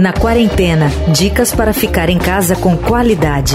Na quarentena, dicas para ficar em casa com qualidade.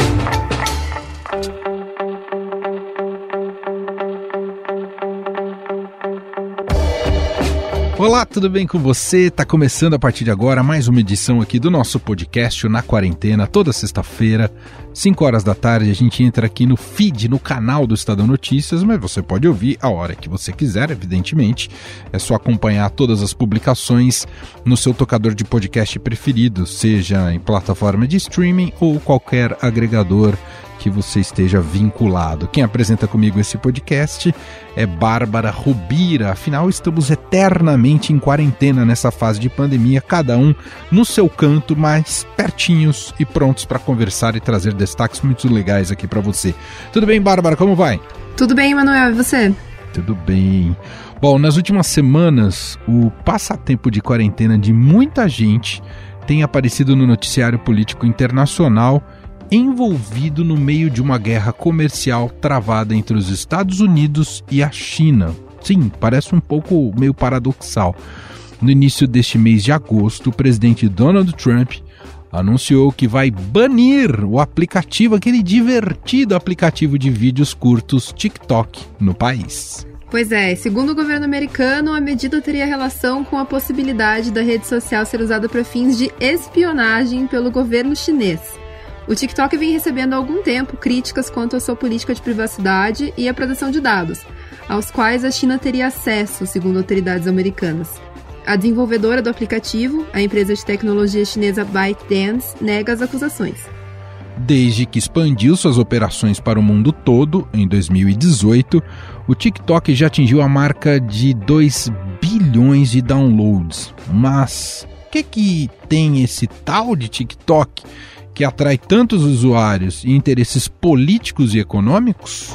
Olá, tudo bem com você? Tá começando a partir de agora mais uma edição aqui do nosso podcast Na Quarentena, toda sexta-feira, 5 horas da tarde. A gente entra aqui no feed, no canal do Estadão Notícias, mas você pode ouvir a hora que você quiser, evidentemente. É só acompanhar todas as publicações no seu tocador de podcast preferido, seja em plataforma de streaming ou qualquer agregador que você esteja vinculado. Quem apresenta comigo esse podcast é Bárbara Rubira. Afinal, estamos eternamente em quarentena nessa fase de pandemia, cada um no seu canto, mas pertinhos e prontos para conversar e trazer destaques muito legais aqui para você. Tudo bem, Bárbara? Como vai? Tudo bem, Manuel. E você? Tudo bem. Bom, nas últimas semanas, o passatempo de quarentena de muita gente tem aparecido no noticiário político internacional envolvido no meio de uma guerra comercial travada entre os Estados Unidos e a China. Sim, parece um pouco meio paradoxal. No início deste mês de agosto, o presidente Donald Trump anunciou que vai banir o aplicativo, aquele divertido aplicativo de vídeos curtos TikTok no país. Pois é, segundo o governo americano, a medida teria relação com a possibilidade da rede social ser usada para fins de espionagem pelo governo chinês. O TikTok vem recebendo há algum tempo críticas quanto à sua política de privacidade e a proteção de dados, aos quais a China teria acesso, segundo autoridades americanas. A desenvolvedora do aplicativo, a empresa de tecnologia chinesa ByteDance, nega as acusações. Desde que expandiu suas operações para o mundo todo, em 2018, o TikTok já atingiu a marca de 2 bilhões de downloads. Mas o que, que tem esse tal de TikTok que atrai tantos usuários e interesses políticos e econômicos?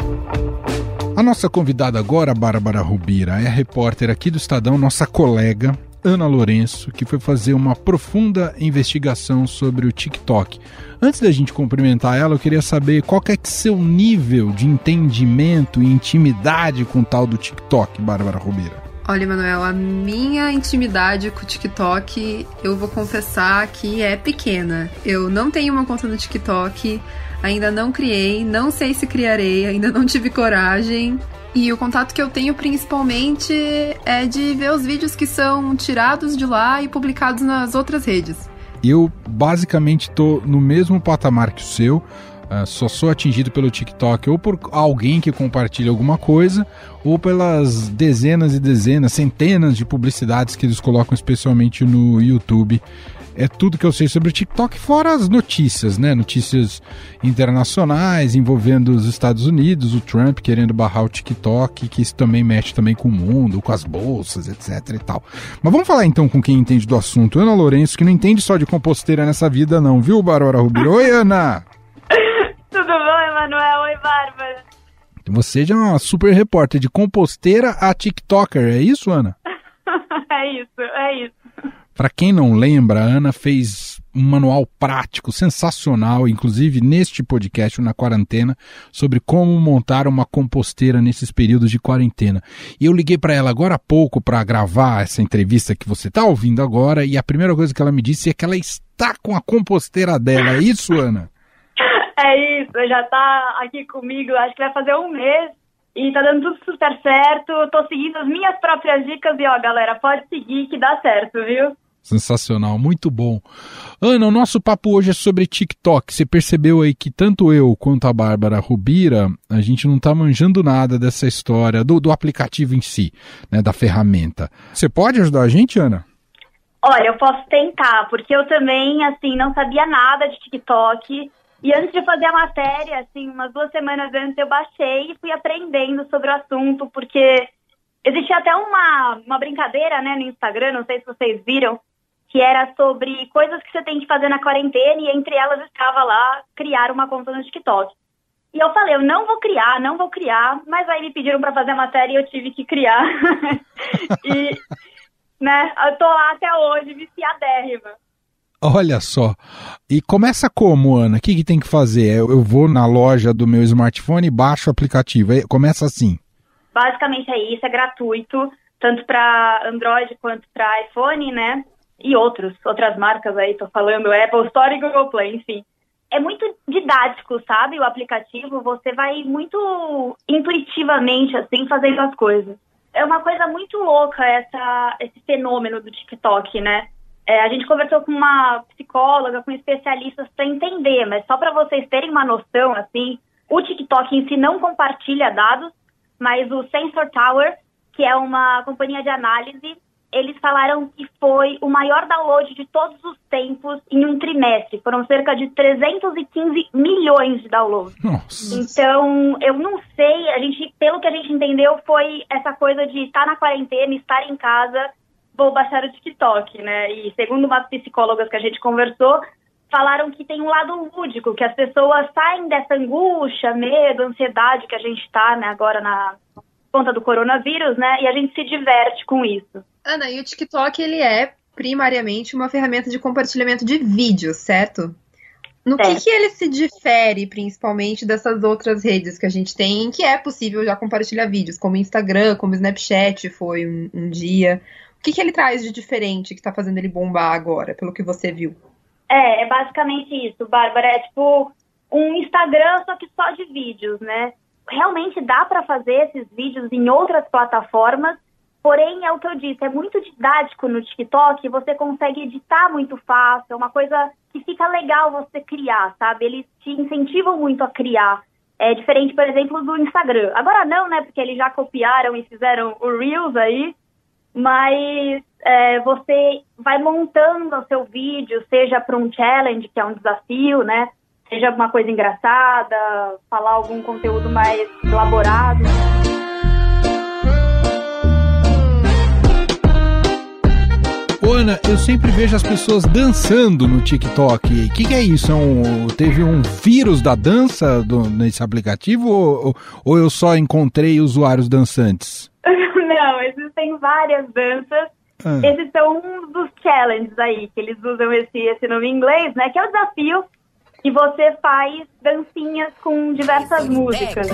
A nossa convidada agora, Bárbara Rubira, é a repórter aqui do Estadão, nossa colega Ana Lourenço, que foi fazer uma profunda investigação sobre o TikTok. Antes da gente cumprimentar ela, eu queria saber qual que é, é seu nível de entendimento e intimidade com o tal do TikTok, Bárbara Rubira. Olha, Manuel, a minha intimidade com o TikTok, eu vou confessar que é pequena. Eu não tenho uma conta no TikTok, ainda não criei, não sei se criarei, ainda não tive coragem. E o contato que eu tenho principalmente é de ver os vídeos que são tirados de lá e publicados nas outras redes. Eu basicamente estou no mesmo patamar que o seu. Uh, só sou atingido pelo TikTok ou por alguém que compartilha alguma coisa, ou pelas dezenas e dezenas, centenas de publicidades que eles colocam especialmente no YouTube. É tudo que eu sei sobre o TikTok, fora as notícias, né? Notícias internacionais envolvendo os Estados Unidos, o Trump querendo barrar o TikTok, que isso também mexe também com o mundo, com as bolsas, etc e tal. Mas vamos falar então com quem entende do assunto. Ana Lourenço, que não entende só de composteira nessa vida não, viu, Bárbara Rubiro? Oi, Ana! Tudo bom, Emanuel? Oi, Bárbara. Você já é uma super repórter de composteira a TikToker, é isso, Ana? é isso, é isso. Para quem não lembra, a Ana fez um manual prático, sensacional, inclusive neste podcast na quarentena, sobre como montar uma composteira nesses períodos de quarentena. E eu liguei para ela agora há pouco para gravar essa entrevista que você está ouvindo agora, e a primeira coisa que ela me disse é que ela está com a composteira dela. É isso, Ana? É isso, já tá aqui comigo, acho que vai fazer um mês e tá dando tudo super certo. Tô seguindo as minhas próprias dicas e ó, galera, pode seguir que dá certo, viu? Sensacional, muito bom. Ana, o nosso papo hoje é sobre TikTok. Você percebeu aí que tanto eu quanto a Bárbara Rubira, a gente não tá manjando nada dessa história do, do aplicativo em si, né, da ferramenta. Você pode ajudar a gente, Ana? Olha, eu posso tentar, porque eu também, assim, não sabia nada de TikTok. E antes de fazer a matéria, assim, umas duas semanas antes, eu baixei e fui aprendendo sobre o assunto, porque existia até uma, uma brincadeira, né, no Instagram, não sei se vocês viram, que era sobre coisas que você tem que fazer na quarentena, e entre elas estava lá criar uma conta no TikTok. E eu falei, eu não vou criar, não vou criar, mas aí me pediram para fazer a matéria e eu tive que criar. e, né, eu tô lá até hoje, viciadérrima. Olha só. E começa como, Ana? O que, que tem que fazer? Eu vou na loja do meu smartphone e baixo o aplicativo. Começa assim. Basicamente é isso, é gratuito, tanto para Android quanto para iPhone, né? e outros, outras marcas aí, tô falando Apple Store e Google Play, enfim. É muito didático, sabe? O aplicativo, você vai muito intuitivamente, assim, fazendo as coisas. É uma coisa muito louca essa, esse fenômeno do TikTok, né? É, a gente conversou com uma psicóloga, com especialistas para entender, mas só para vocês terem uma noção, assim, o TikTok em si não compartilha dados, mas o Sensor Tower, que é uma companhia de análise, eles falaram que foi o maior download de todos os tempos em um trimestre. Foram cerca de 315 milhões de downloads. Nossa. Então, eu não sei, a gente, pelo que a gente entendeu, foi essa coisa de estar na quarentena, estar em casa, vou baixar o TikTok, né? E segundo umas psicólogas que a gente conversou, falaram que tem um lado lúdico, que as pessoas saem dessa angústia, medo, ansiedade que a gente está né, agora na conta do coronavírus, né? E a gente se diverte com isso. Ana, e o TikTok, ele é primariamente uma ferramenta de compartilhamento de vídeos, certo? No que, que ele se difere, principalmente, dessas outras redes que a gente tem, em que é possível já compartilhar vídeos, como Instagram, como Snapchat foi um, um dia. O que, que ele traz de diferente que está fazendo ele bombar agora, pelo que você viu? É, é basicamente isso, Bárbara. É tipo um Instagram, só que só de vídeos, né? Realmente dá para fazer esses vídeos em outras plataformas, porém, é o que eu disse, é muito didático no TikTok, você consegue editar muito fácil, é uma coisa que fica legal você criar, sabe? Eles te incentivam muito a criar. É diferente, por exemplo, do Instagram. Agora não, né? Porque eles já copiaram e fizeram o Reels aí, mas é, você vai montando o seu vídeo, seja para um challenge, que é um desafio, né? Seja alguma coisa engraçada, falar algum conteúdo mais elaborado. Ana, eu sempre vejo as pessoas dançando no TikTok. O que, que, é isso? É um, teve um vírus da dança do, nesse aplicativo ou, ou eu só encontrei usuários dançantes? Não, existem várias danças. Ah. Esses são um dos challenges aí, que eles usam esse, esse nome em inglês, né? Que é o desafio que você faz dancinhas com diversas músicas.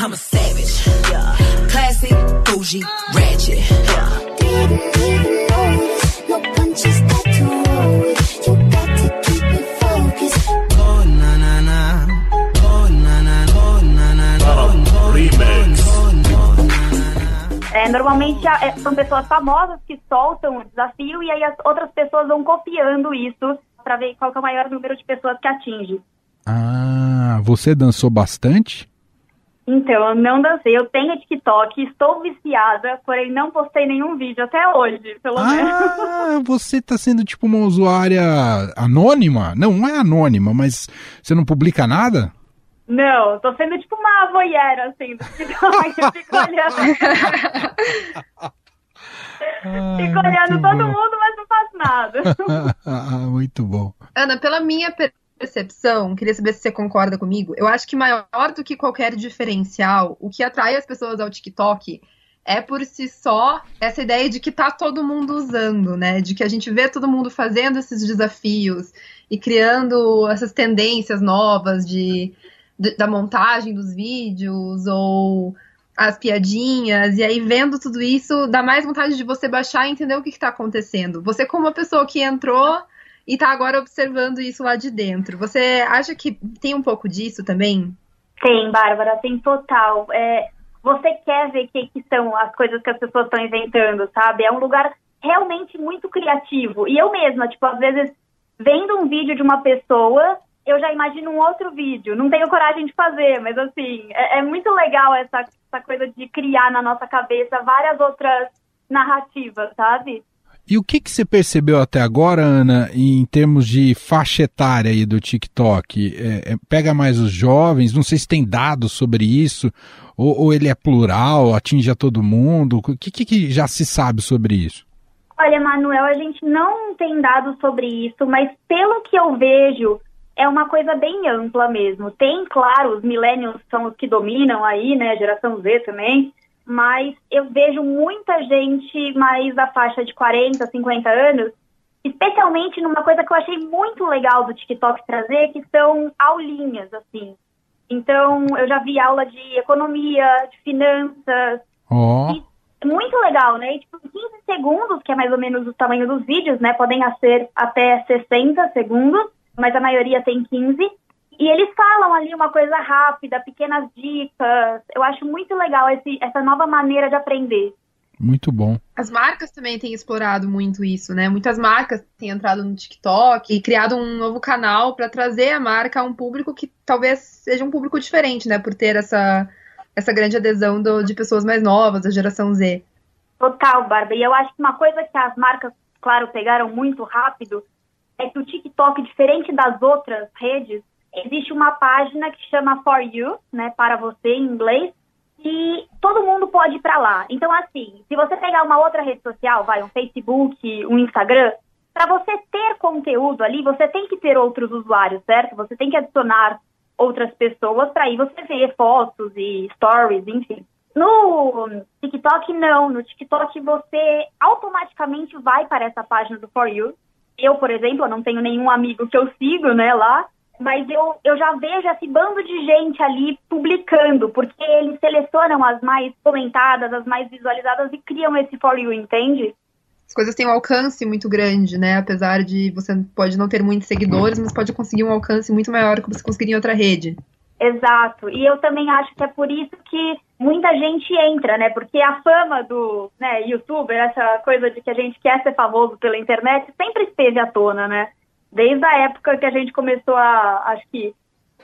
I'm a savage, yeah. classic, bougie, ratchet. Yeah. É, normalmente é, são pessoas famosas que soltam o desafio e aí as outras pessoas vão copiando isso para ver qual é o maior número de pessoas que atinge. Ah, você dançou bastante? Então, eu não dancei. Eu tenho TikTok, estou viciada, porém não postei nenhum vídeo até hoje, pelo ah, menos. Ah, você está sendo tipo uma usuária anônima? Não, não é anônima, mas você não publica nada? Não, tô sendo tipo uma voyeur, assim, do. Eu fico olhando. fico olhando todo bom. mundo, mas não faço nada. ah, muito bom. Ana, pela minha percepção, queria saber se você concorda comigo. Eu acho que maior do que qualquer diferencial, o que atrai as pessoas ao TikTok é por si só essa ideia de que tá todo mundo usando, né? De que a gente vê todo mundo fazendo esses desafios e criando essas tendências novas de, de da montagem dos vídeos ou as piadinhas, e aí vendo tudo isso, dá mais vontade de você baixar e entender o que está acontecendo. Você, como uma pessoa que entrou e está agora observando isso lá de dentro. Você acha que tem um pouco disso também? Tem, Bárbara, tem total. É, você quer ver o que, que são as coisas que as pessoas estão inventando, sabe? É um lugar realmente muito criativo. E eu mesma, tipo, às vezes, vendo um vídeo de uma pessoa, eu já imagino um outro vídeo. Não tenho coragem de fazer, mas assim, é, é muito legal essa, essa coisa de criar na nossa cabeça várias outras narrativas, sabe? E o que, que você percebeu até agora, Ana, em termos de faixa etária aí do TikTok? É, é, pega mais os jovens? Não sei se tem dados sobre isso, ou, ou ele é plural, atinge a todo mundo? O que, que já se sabe sobre isso? Olha, Manuel, a gente não tem dados sobre isso, mas pelo que eu vejo, é uma coisa bem ampla mesmo. Tem, claro, os millennials são os que dominam aí, né? Geração Z também mas eu vejo muita gente mais da faixa de 40, 50 anos, especialmente numa coisa que eu achei muito legal do TikTok trazer, que são aulinhas, assim. Então, eu já vi aula de economia, de finanças. Oh. muito legal, né? E, tipo, 15 segundos, que é mais ou menos o tamanho dos vídeos, né? Podem ser até 60 segundos, mas a maioria tem 15. E eles falam ali uma coisa rápida, pequenas dicas. Eu acho muito legal esse, essa nova maneira de aprender. Muito bom. As marcas também têm explorado muito isso, né? Muitas marcas têm entrado no TikTok e criado um novo canal para trazer a marca a um público que talvez seja um público diferente, né? Por ter essa, essa grande adesão do, de pessoas mais novas, da geração Z. Total, Bárbara. E eu acho que uma coisa que as marcas, claro, pegaram muito rápido é que o TikTok, diferente das outras redes, existe uma página que chama For You, né, para você em inglês, e todo mundo pode ir para lá. Então, assim, se você pegar uma outra rede social, vai, um Facebook, um Instagram, para você ter conteúdo ali, você tem que ter outros usuários, certo? Você tem que adicionar outras pessoas para aí você ver fotos e stories, enfim. No TikTok, não. No TikTok, você automaticamente vai para essa página do For You. Eu, por exemplo, eu não tenho nenhum amigo que eu sigo, né, lá mas eu, eu já vejo esse bando de gente ali publicando, porque eles selecionam as mais comentadas, as mais visualizadas e criam esse For You, entende? As coisas têm um alcance muito grande, né? Apesar de você pode não ter muitos seguidores, mas pode conseguir um alcance muito maior que você conseguiria em outra rede. Exato. E eu também acho que é por isso que muita gente entra, né? Porque a fama do né, youtuber, essa coisa de que a gente quer ser famoso pela internet, sempre esteve à tona, né? desde a época que a gente começou a, acho que,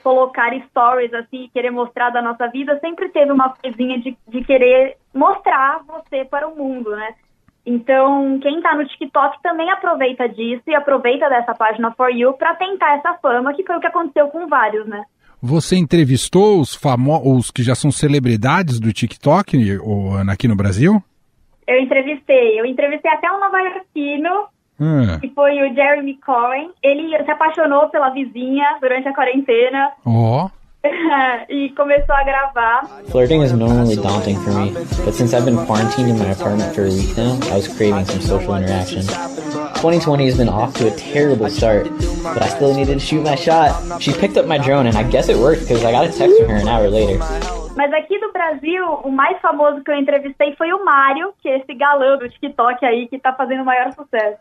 colocar stories, assim, querer mostrar da nossa vida, sempre teve uma coisinha de, de querer mostrar você para o mundo, né? Então, quem está no TikTok também aproveita disso e aproveita dessa página For You para tentar essa fama, que foi o que aconteceu com vários, né? Você entrevistou os famosos que já são celebridades do TikTok, aqui no Brasil? Eu entrevistei. Eu entrevistei até um nova-iorquino Hum. Que foi o Jeremy Cohen. Ele se apaixonou pela vizinha durante a quarentena. Ó. Oh. e começou a gravar. Flirting is normally daunting for me, but since I've been quarantined in my apartment for a week now, I was craving some social interaction. 2020 has been off to a terrible start, but I still needed to shoot my shot. She picked up my drone and I guess it worked because I got a text from her an hour later. Mas aqui do Brasil, o mais famoso que eu entrevistei foi o Mário, que é esse galã do TikTok aí que tá fazendo o maior sucesso.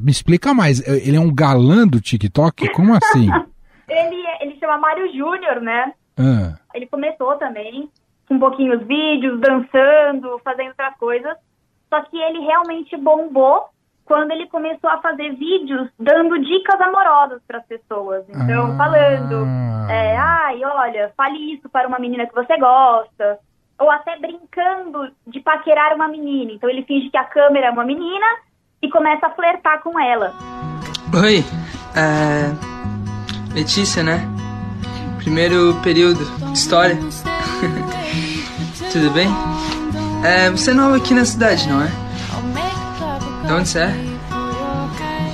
Me explica mais, ele é um galã do TikTok? Como assim? ele, chama Mário Júnior, né? Ah. Ele começou também com um pouquinho os vídeos, dançando, fazendo outras coisas. Só que ele realmente bombou quando ele começou a fazer vídeos dando dicas amorosas para as pessoas. Então, ah. falando, é, ai, olha, fale isso para uma menina que você gosta. Ou até brincando de paquerar uma menina. Então, ele finge que a câmera é uma menina e começa a flertar com ela. Oi, é... Letícia, né? Primeiro período de história. Tudo bem? É, você é nova aqui na cidade, não é? De onde você é?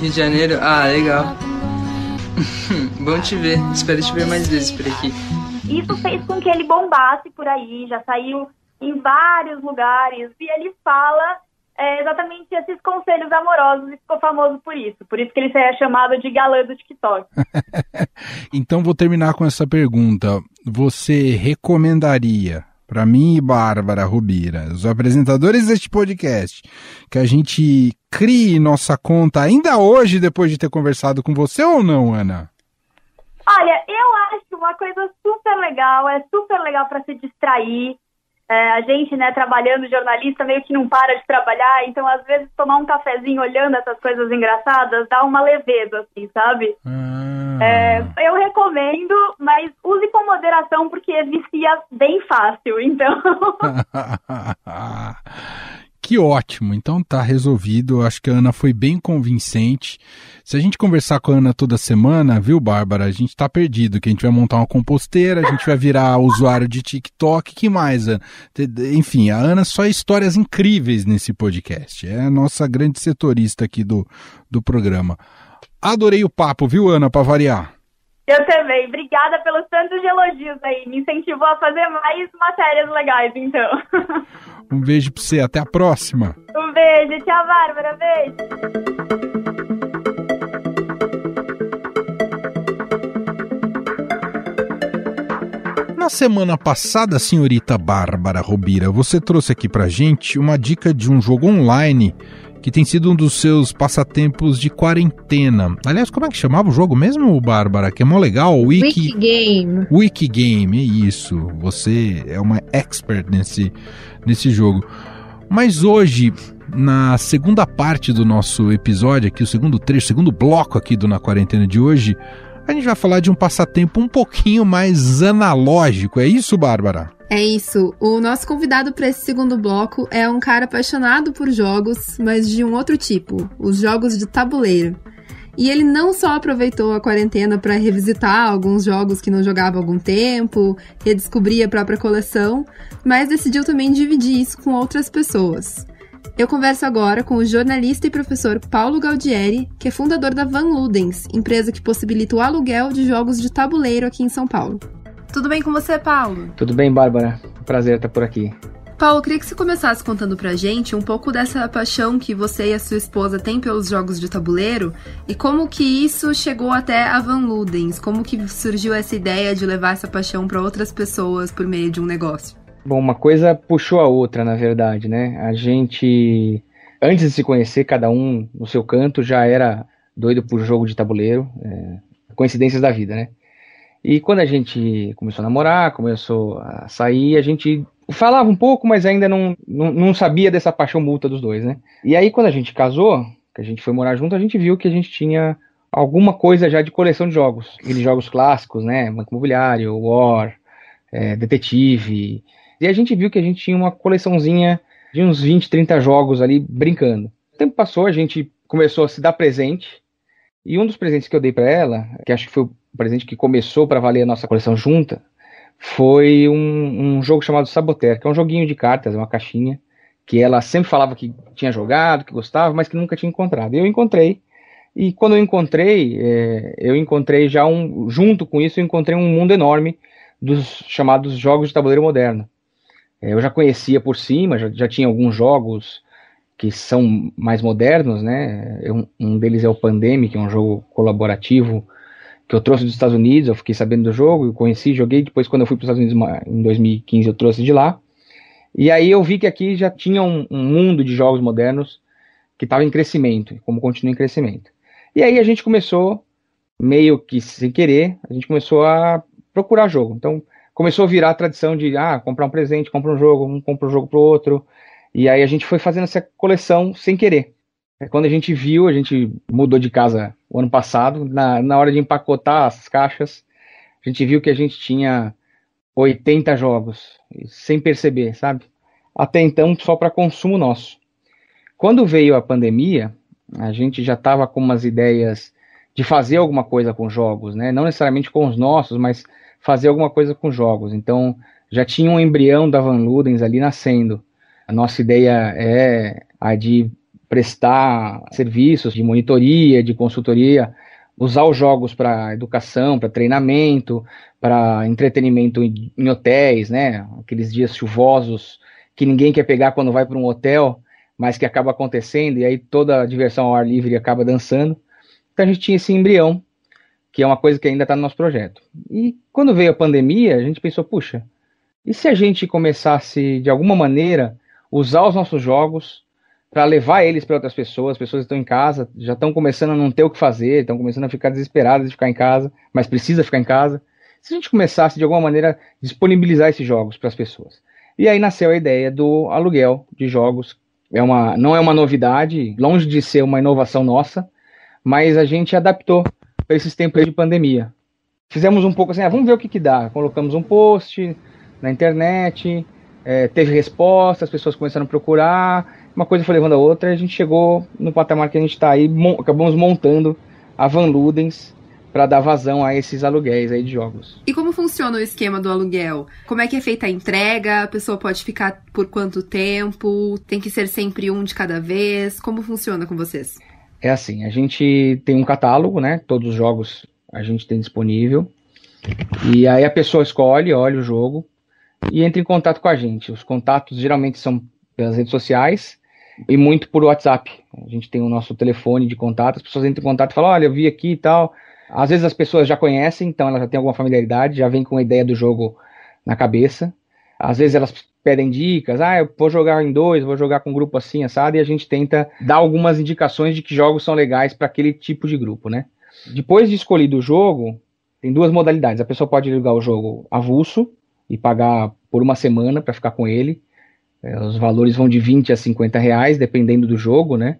Rio de Janeiro? Ah, legal. Bom te ver. Espero te ver mais vezes por aqui. Isso fez com que ele bombasse por aí, já saiu em vários lugares. E ele fala é, exatamente esses conselhos amorosos e ficou famoso por isso. Por isso que ele é chamado de galã do TikTok. então vou terminar com essa pergunta. Você recomendaria para mim e Bárbara Rubira, os apresentadores deste podcast, que a gente crie nossa conta ainda hoje depois de ter conversado com você ou não, Ana? Olha, eu acho uma coisa super legal, é super legal para se distrair. É, a gente, né, trabalhando jornalista, meio que não para de trabalhar, então às vezes tomar um cafezinho olhando essas coisas engraçadas dá uma leveza, assim, sabe? Ah. É, eu recomendo, mas use com moderação porque vicia bem fácil, então. Que ótimo, então tá resolvido. Acho que a Ana foi bem convincente. Se a gente conversar com a Ana toda semana, viu, Bárbara? A gente tá perdido. Que a gente vai montar uma composteira, a gente vai virar usuário de TikTok. Que mais? Enfim, a Ana só histórias incríveis nesse podcast. É a nossa grande setorista aqui do, do programa. Adorei o papo, viu, Ana, para variar. Eu também. Obrigada pelos tantos elogios aí. Me incentivou a fazer mais matérias legais, então. Um beijo pra você, até a próxima. Um beijo, tchau, Bárbara, beijo. na semana passada, senhorita Bárbara Robira, você trouxe aqui pra gente uma dica de um jogo online que tem sido um dos seus passatempos de quarentena. Aliás, como é que chamava o jogo mesmo, Bárbara? Que é mó legal, Wiki... Wiki Game. Wiki Game, é isso. Você é uma expert nesse, nesse jogo. Mas hoje, na segunda parte do nosso episódio aqui, o segundo trecho, o segundo bloco aqui do Na Quarentena de hoje, a gente vai falar de um passatempo um pouquinho mais analógico. É isso, Bárbara? É isso. O nosso convidado para esse segundo bloco é um cara apaixonado por jogos, mas de um outro tipo, os jogos de tabuleiro. E ele não só aproveitou a quarentena para revisitar alguns jogos que não jogava há algum tempo, redescobrir a própria coleção, mas decidiu também dividir isso com outras pessoas. Eu converso agora com o jornalista e professor Paulo Gaudieri, que é fundador da Van Ludens, empresa que possibilita o aluguel de jogos de tabuleiro aqui em São Paulo. Tudo bem com você, Paulo? Tudo bem, Bárbara. Prazer estar por aqui. Paulo, queria que você começasse contando pra gente um pouco dessa paixão que você e a sua esposa têm pelos jogos de tabuleiro e como que isso chegou até a Van Ludens, como que surgiu essa ideia de levar essa paixão para outras pessoas por meio de um negócio. Bom, uma coisa puxou a outra, na verdade, né? A gente, antes de se conhecer, cada um no seu canto, já era doido por jogo de tabuleiro, é, coincidências da vida, né? E quando a gente começou a namorar, começou a sair, a gente falava um pouco, mas ainda não, não, não sabia dessa paixão multa dos dois, né? E aí, quando a gente casou, que a gente foi morar junto, a gente viu que a gente tinha alguma coisa já de coleção de jogos. Aqueles jogos clássicos, né? Banco Imobiliário, War, é, Detetive, e a gente viu que a gente tinha uma coleçãozinha de uns 20, 30 jogos ali brincando. O tempo passou, a gente começou a se dar presente. E um dos presentes que eu dei para ela, que acho que foi o presente que começou para valer a nossa coleção junta, foi um, um, jogo chamado Saboteur, que é um joguinho de cartas, é uma caixinha, que ela sempre falava que tinha jogado, que gostava, mas que nunca tinha encontrado. E eu encontrei. E quando eu encontrei, é, eu encontrei já um. Junto com isso, eu encontrei um mundo enorme dos chamados jogos de tabuleiro moderno. É, eu já conhecia por cima, já, já tinha alguns jogos que são mais modernos, né? Um, um deles é o Pandemic, que é um jogo colaborativo que eu trouxe dos Estados Unidos, eu fiquei sabendo do jogo, eu conheci, joguei, depois quando eu fui para os Estados Unidos em 2015 eu trouxe de lá. E aí eu vi que aqui já tinha um, um mundo de jogos modernos que estava em crescimento, como continua em crescimento. E aí a gente começou, meio que sem querer, a gente começou a procurar jogo. Então, começou a virar a tradição de ah, comprar um presente, compra um jogo, um compra um jogo pro outro. E aí a gente foi fazendo essa coleção sem querer. Quando a gente viu, a gente mudou de casa o ano passado, na, na hora de empacotar as caixas, a gente viu que a gente tinha 80 jogos, sem perceber, sabe? Até então, só para consumo nosso. Quando veio a pandemia, a gente já estava com umas ideias de fazer alguma coisa com jogos, né? Não necessariamente com os nossos, mas fazer alguma coisa com jogos. Então, já tinha um embrião da Van Ludens ali nascendo. A nossa ideia é a de prestar serviços de monitoria, de consultoria, usar os jogos para educação, para treinamento, para entretenimento em, hotéis, né? Aqueles dias chuvosos que ninguém quer pegar quando vai para um hotel, mas que acaba acontecendo e aí toda a diversão ao ar livre acaba dançando. Então a gente tinha esse embrião que é uma coisa que ainda está no nosso projeto. E quando veio a pandemia, a gente pensou, puxa, e se a gente começasse de alguma maneira usar os nossos jogos para levar eles para outras pessoas, as pessoas estão em casa, já estão começando a não ter o que fazer, estão começando a ficar desesperadas de ficar em casa, mas precisa ficar em casa. Se a gente começasse de alguma maneira disponibilizar esses jogos para as pessoas. E aí nasceu a ideia do aluguel de jogos. É uma, não é uma novidade, longe de ser uma inovação nossa, mas a gente adaptou para esses tempos de pandemia. Fizemos um pouco assim, ah, vamos ver o que, que dá. Colocamos um post na internet, é, teve resposta, as pessoas começaram a procurar, uma coisa foi levando a outra, e a gente chegou no patamar que a gente está aí, mon acabamos montando a Van Ludens para dar vazão a esses aluguéis aí de jogos. E como funciona o esquema do aluguel? Como é que é feita a entrega? A pessoa pode ficar por quanto tempo? Tem que ser sempre um de cada vez? Como funciona com vocês? É assim, a gente tem um catálogo, né? Todos os jogos a gente tem disponível. E aí a pessoa escolhe, olha o jogo e entra em contato com a gente. Os contatos geralmente são pelas redes sociais e muito por WhatsApp. A gente tem o nosso telefone de contato, as pessoas entram em contato e falam, olha, eu vi aqui e tal. Às vezes as pessoas já conhecem, então elas já têm alguma familiaridade, já vem com a ideia do jogo na cabeça. Às vezes elas pedem dicas, ah, eu vou jogar em dois, vou jogar com um grupo assim, assado, e a gente tenta dar algumas indicações de que jogos são legais para aquele tipo de grupo, né? Depois de escolhido o jogo, tem duas modalidades. A pessoa pode jogar o jogo avulso e pagar por uma semana para ficar com ele. É, os valores vão de 20 a 50 reais, dependendo do jogo, né?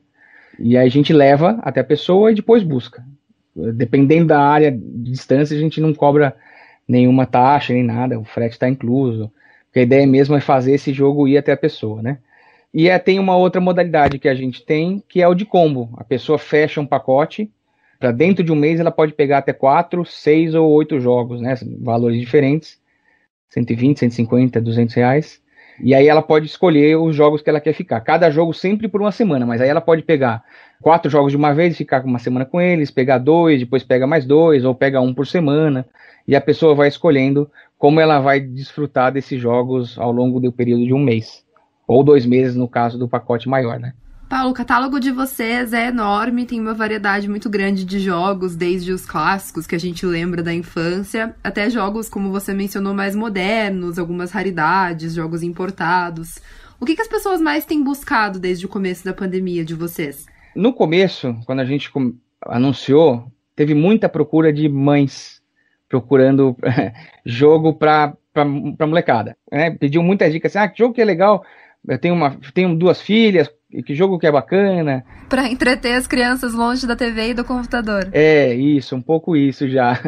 E aí a gente leva até a pessoa e depois busca. Dependendo da área de distância, a gente não cobra nenhuma taxa nem nada, o frete está incluso. Porque a ideia mesmo é fazer esse jogo ir até a pessoa, né? E é, tem uma outra modalidade que a gente tem, que é o de combo. A pessoa fecha um pacote, para dentro de um mês ela pode pegar até 4, 6 ou 8 jogos, né? Valores diferentes, 120, 150, 200 reais. E aí ela pode escolher os jogos que ela quer ficar. Cada jogo sempre por uma semana, mas aí ela pode pegar quatro jogos de uma vez e ficar uma semana com eles, pegar dois, depois pega mais dois, ou pega um por semana. E a pessoa vai escolhendo como ela vai desfrutar desses jogos ao longo do período de um mês. Ou dois meses, no caso do pacote maior, né? Paulo, o catálogo de vocês é enorme, tem uma variedade muito grande de jogos, desde os clássicos que a gente lembra da infância, até jogos, como você mencionou, mais modernos, algumas raridades, jogos importados. O que, que as pessoas mais têm buscado desde o começo da pandemia de vocês? No começo, quando a gente anunciou, teve muita procura de mães procurando jogo para molecada. Né? Pediu muita dica assim: ah, que jogo que é legal eu tenho, uma, tenho duas filhas, que jogo que é bacana. Para entreter as crianças longe da TV e do computador. É, isso, um pouco isso já.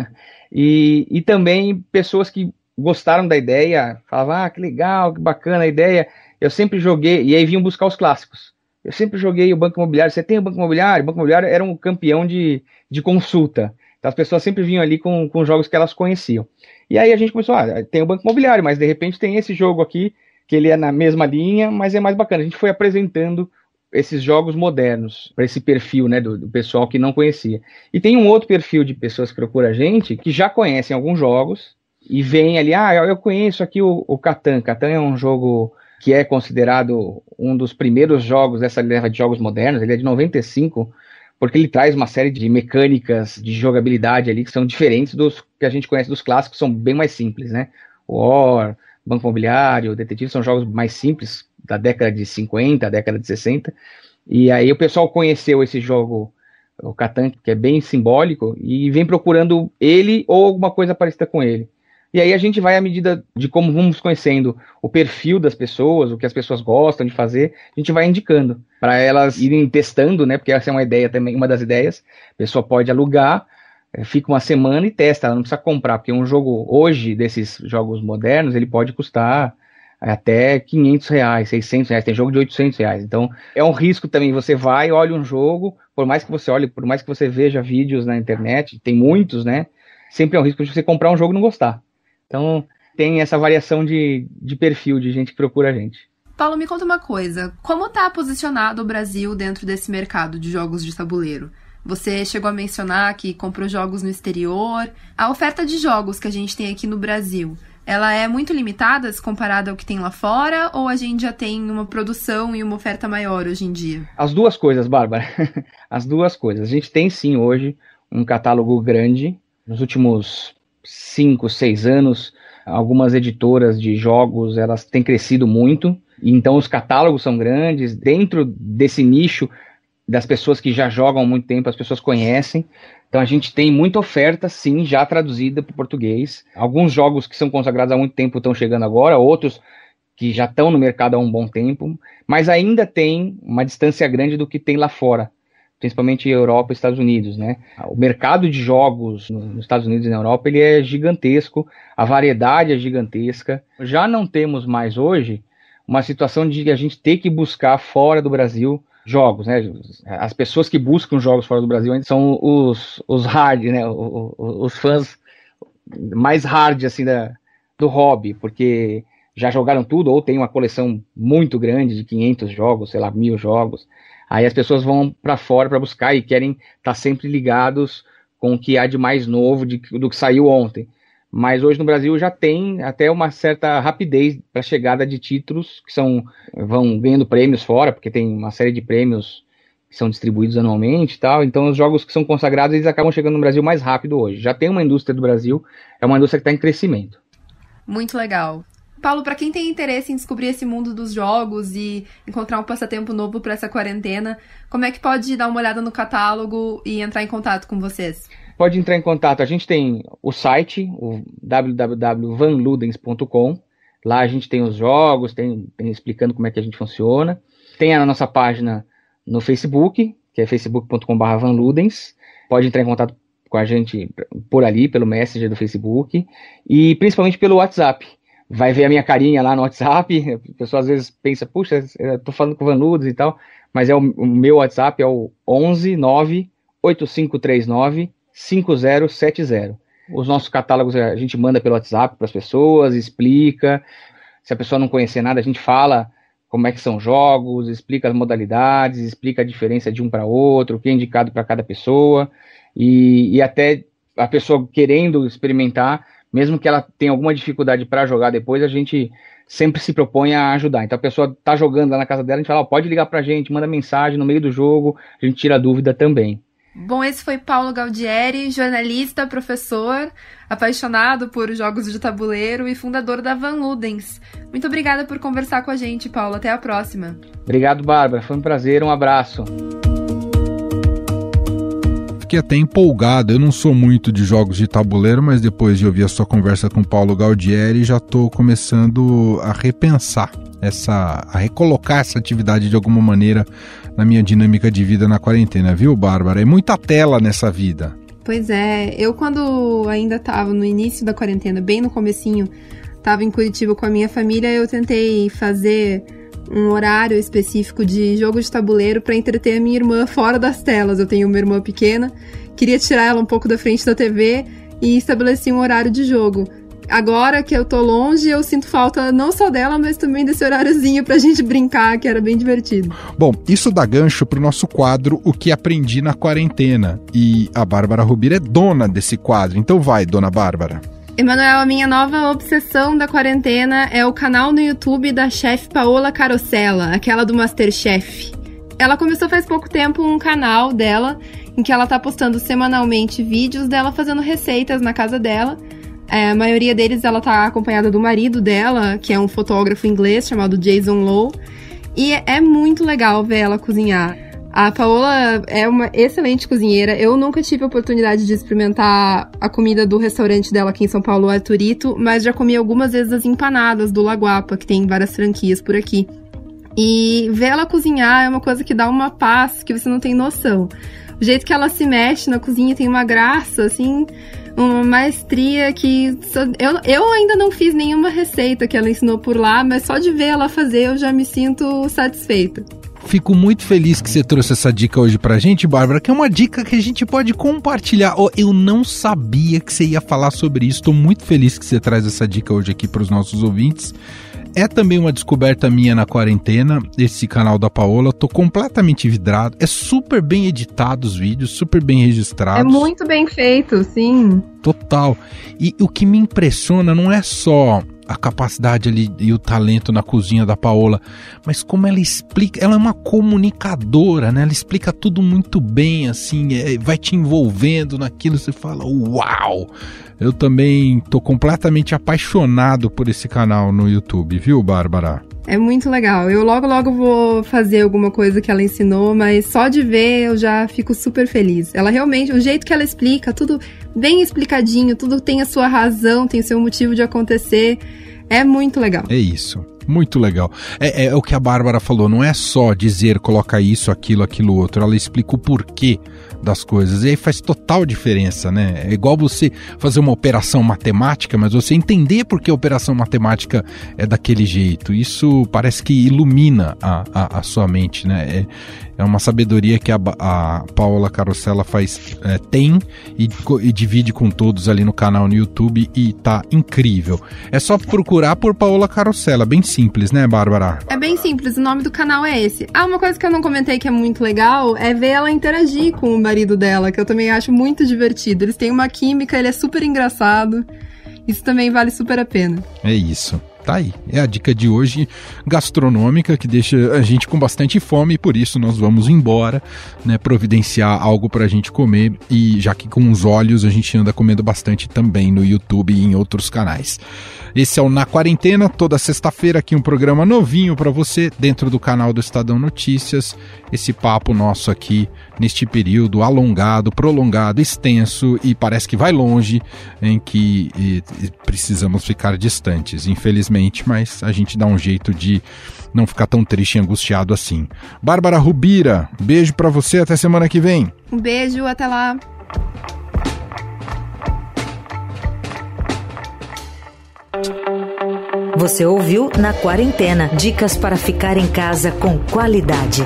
E, e também pessoas que gostaram da ideia, falavam, ah, que legal, que bacana a ideia. Eu sempre joguei, e aí vinham buscar os clássicos. Eu sempre joguei o Banco Imobiliário. Você tem o Banco Imobiliário? O Banco Imobiliário era um campeão de, de consulta. Então as pessoas sempre vinham ali com, com jogos que elas conheciam. E aí a gente começou, ah, tem o Banco Imobiliário, mas de repente tem esse jogo aqui que ele é na mesma linha, mas é mais bacana. A gente foi apresentando esses jogos modernos para esse perfil né, do, do, pessoal que não conhecia. E tem um outro perfil de pessoas que procura a gente que já conhecem alguns jogos e vem ali, ah, eu conheço aqui o, o Catan. Catan é um jogo que é considerado um dos primeiros jogos dessa leva de jogos modernos, ele é de 95, porque ele traz uma série de mecânicas de jogabilidade ali que são diferentes dos que a gente conhece dos clássicos, são bem mais simples, né? War, Banco Imobiliário, Detetive, são jogos mais simples, da década de 50, década de 60. E aí o pessoal conheceu esse jogo, o Catan, que é bem simbólico, e vem procurando ele ou alguma coisa parecida com ele. E aí a gente vai, à medida de como vamos conhecendo o perfil das pessoas, o que as pessoas gostam de fazer, a gente vai indicando para elas irem testando, né? Porque essa é uma ideia também, uma das ideias. A pessoa pode alugar fica uma semana e testa, ela não precisa comprar, porque um jogo hoje desses jogos modernos ele pode custar até 500 reais, 600 reais, tem jogo de 800 reais, então é um risco também, você vai, olha um jogo, por mais que você olhe, por mais que você veja vídeos na internet, tem muitos, né, sempre é um risco de você comprar um jogo e não gostar, então tem essa variação de, de perfil de gente que procura a gente. Paulo, me conta uma coisa, como está posicionado o Brasil dentro desse mercado de jogos de tabuleiro? Você chegou a mencionar que comprou jogos no exterior. A oferta de jogos que a gente tem aqui no Brasil, ela é muito limitada se comparada ao que tem lá fora ou a gente já tem uma produção e uma oferta maior hoje em dia? As duas coisas, Bárbara. As duas coisas. A gente tem sim hoje um catálogo grande. Nos últimos cinco, seis anos, algumas editoras de jogos elas têm crescido muito. Então os catálogos são grandes. Dentro desse nicho das pessoas que já jogam há muito tempo, as pessoas conhecem. Então a gente tem muita oferta, sim, já traduzida para o português. Alguns jogos que são consagrados há muito tempo estão chegando agora, outros que já estão no mercado há um bom tempo, mas ainda tem uma distância grande do que tem lá fora, principalmente Europa e Estados Unidos, né? O mercado de jogos nos Estados Unidos e na Europa ele é gigantesco, a variedade é gigantesca. Já não temos mais hoje uma situação de a gente ter que buscar fora do Brasil jogos, né? As pessoas que buscam jogos fora do Brasil são os, os hard, né? Os, os fãs mais hard, assim, da, do hobby, porque já jogaram tudo ou tem uma coleção muito grande de 500 jogos, sei lá, mil jogos. Aí as pessoas vão para fora para buscar e querem estar tá sempre ligados com o que há de mais novo de, do que saiu ontem mas hoje no Brasil já tem até uma certa rapidez para chegada de títulos que são vão ganhando prêmios fora, porque tem uma série de prêmios que são distribuídos anualmente e tal. Então os jogos que são consagrados eles acabam chegando no Brasil mais rápido hoje. Já tem uma indústria do Brasil, é uma indústria que está em crescimento. Muito legal. Paulo, para quem tem interesse em descobrir esse mundo dos jogos e encontrar um passatempo novo para essa quarentena, como é que pode dar uma olhada no catálogo e entrar em contato com vocês? Pode entrar em contato. A gente tem o site, o www.vanludens.com. Lá a gente tem os jogos, tem, tem explicando como é que a gente funciona. Tem a nossa página no Facebook, que é facebook.com.br vanludens. Pode entrar em contato com a gente por ali, pelo Messenger do Facebook. E principalmente pelo WhatsApp vai ver a minha carinha lá no WhatsApp. A pessoa às vezes pensa, puxa, tô falando com o Van Ludes e tal, mas é o, o meu WhatsApp é o 11 9 8539 5070. Os nossos catálogos a gente manda pelo WhatsApp para as pessoas, explica. Se a pessoa não conhecer nada, a gente fala como é que são jogos, explica as modalidades, explica a diferença de um para outro, o que é indicado para cada pessoa. E, e até a pessoa querendo experimentar, mesmo que ela tenha alguma dificuldade para jogar depois, a gente sempre se propõe a ajudar. Então a pessoa está jogando lá na casa dela, a gente fala, oh, pode ligar para a gente, manda mensagem no meio do jogo, a gente tira dúvida também. Bom, esse foi Paulo Galdieri, jornalista, professor, apaixonado por jogos de tabuleiro e fundador da Van Ludens. Muito obrigada por conversar com a gente, Paulo. Até a próxima. Obrigado, Bárbara. Foi um prazer. Um abraço fiquei até empolgado. Eu não sou muito de jogos de tabuleiro, mas depois de ouvir a sua conversa com Paulo Galdieri, já estou começando a repensar essa, a recolocar essa atividade de alguma maneira na minha dinâmica de vida na quarentena, viu, Bárbara? É muita tela nessa vida. Pois é, eu quando ainda estava no início da quarentena, bem no comecinho, estava em Curitiba com a minha família, eu tentei fazer um horário específico de jogo de tabuleiro para entreter a minha irmã fora das telas. Eu tenho uma irmã pequena, queria tirar ela um pouco da frente da TV e estabeleci um horário de jogo. Agora que eu tô longe, eu sinto falta não só dela, mas também desse horáriozinho pra gente brincar, que era bem divertido. Bom, isso dá gancho pro nosso quadro O que aprendi na quarentena. E a Bárbara Rubira é dona desse quadro. Então vai, dona Bárbara. Emanuel, a minha nova obsessão da quarentena é o canal no YouTube da chefe Paola Carosella, aquela do Masterchef. Ela começou faz pouco tempo um canal dela em que ela tá postando semanalmente vídeos dela fazendo receitas na casa dela. É, a maioria deles ela tá acompanhada do marido dela, que é um fotógrafo inglês chamado Jason Lowe. E é muito legal ver ela cozinhar. A Paola é uma excelente cozinheira. Eu nunca tive a oportunidade de experimentar a comida do restaurante dela aqui em São Paulo, Arturito, mas já comi algumas vezes as empanadas do Laguapa, que tem várias franquias por aqui. E ver ela cozinhar é uma coisa que dá uma paz que você não tem noção. O jeito que ela se mexe na cozinha tem uma graça, assim, uma maestria que. Eu, eu ainda não fiz nenhuma receita que ela ensinou por lá, mas só de ver ela fazer eu já me sinto satisfeita. Fico muito feliz que você trouxe essa dica hoje pra gente, Bárbara, que é uma dica que a gente pode compartilhar. Oh, eu não sabia que você ia falar sobre isso. Estou muito feliz que você traz essa dica hoje aqui para os nossos ouvintes. É também uma descoberta minha na quarentena, esse canal da Paola. Tô completamente vidrado. É super bem editado os vídeos, super bem registrados. É muito bem feito, sim. Total. E o que me impressiona não é só a capacidade ali e o talento na cozinha da Paola, mas como ela explica, ela é uma comunicadora, né? Ela explica tudo muito bem, assim, é, vai te envolvendo naquilo, você fala, uau! Eu também tô completamente apaixonado por esse canal no YouTube, viu, Bárbara? É muito legal. Eu logo, logo vou fazer alguma coisa que ela ensinou, mas só de ver eu já fico super feliz. Ela realmente, o jeito que ela explica, tudo bem explicadinho, tudo tem a sua razão, tem o seu motivo de acontecer. É muito legal. É isso. Muito legal. É, é, o que a Bárbara falou, não é só dizer coloca isso, aquilo, aquilo outro. Ela explica o porquê das coisas. E aí faz total diferença, né? É igual você fazer uma operação matemática, mas você entender por que a operação matemática é daquele jeito. Isso parece que ilumina a, a, a sua mente, né? É, é uma sabedoria que a, a Paola Carosella faz, é, tem e, e, divide com todos ali no canal no YouTube e tá incrível. É só procurar por Paola Carosella, bem simples, né, Bárbara? É bem simples, o nome do canal é esse. Ah, uma coisa que eu não comentei que é muito legal é ver ela interagir com o marido dela, que eu também acho muito divertido. Eles têm uma química, ele é super engraçado. Isso também vale super a pena. É isso. Tá aí. É a dica de hoje gastronômica que deixa a gente com bastante fome e por isso nós vamos embora, né, providenciar algo para a gente comer e já que com os olhos a gente anda comendo bastante também no YouTube e em outros canais. Esse é o Na Quarentena, toda sexta-feira aqui um programa novinho para você dentro do canal do Estadão Notícias. Esse papo nosso aqui neste período alongado, prolongado, extenso e parece que vai longe em que e, e precisamos ficar distantes, infelizmente, mas a gente dá um jeito de não ficar tão triste e angustiado assim. Bárbara Rubira, beijo para você, até semana que vem. Um beijo, até lá. Você ouviu Na Quarentena dicas para ficar em casa com qualidade.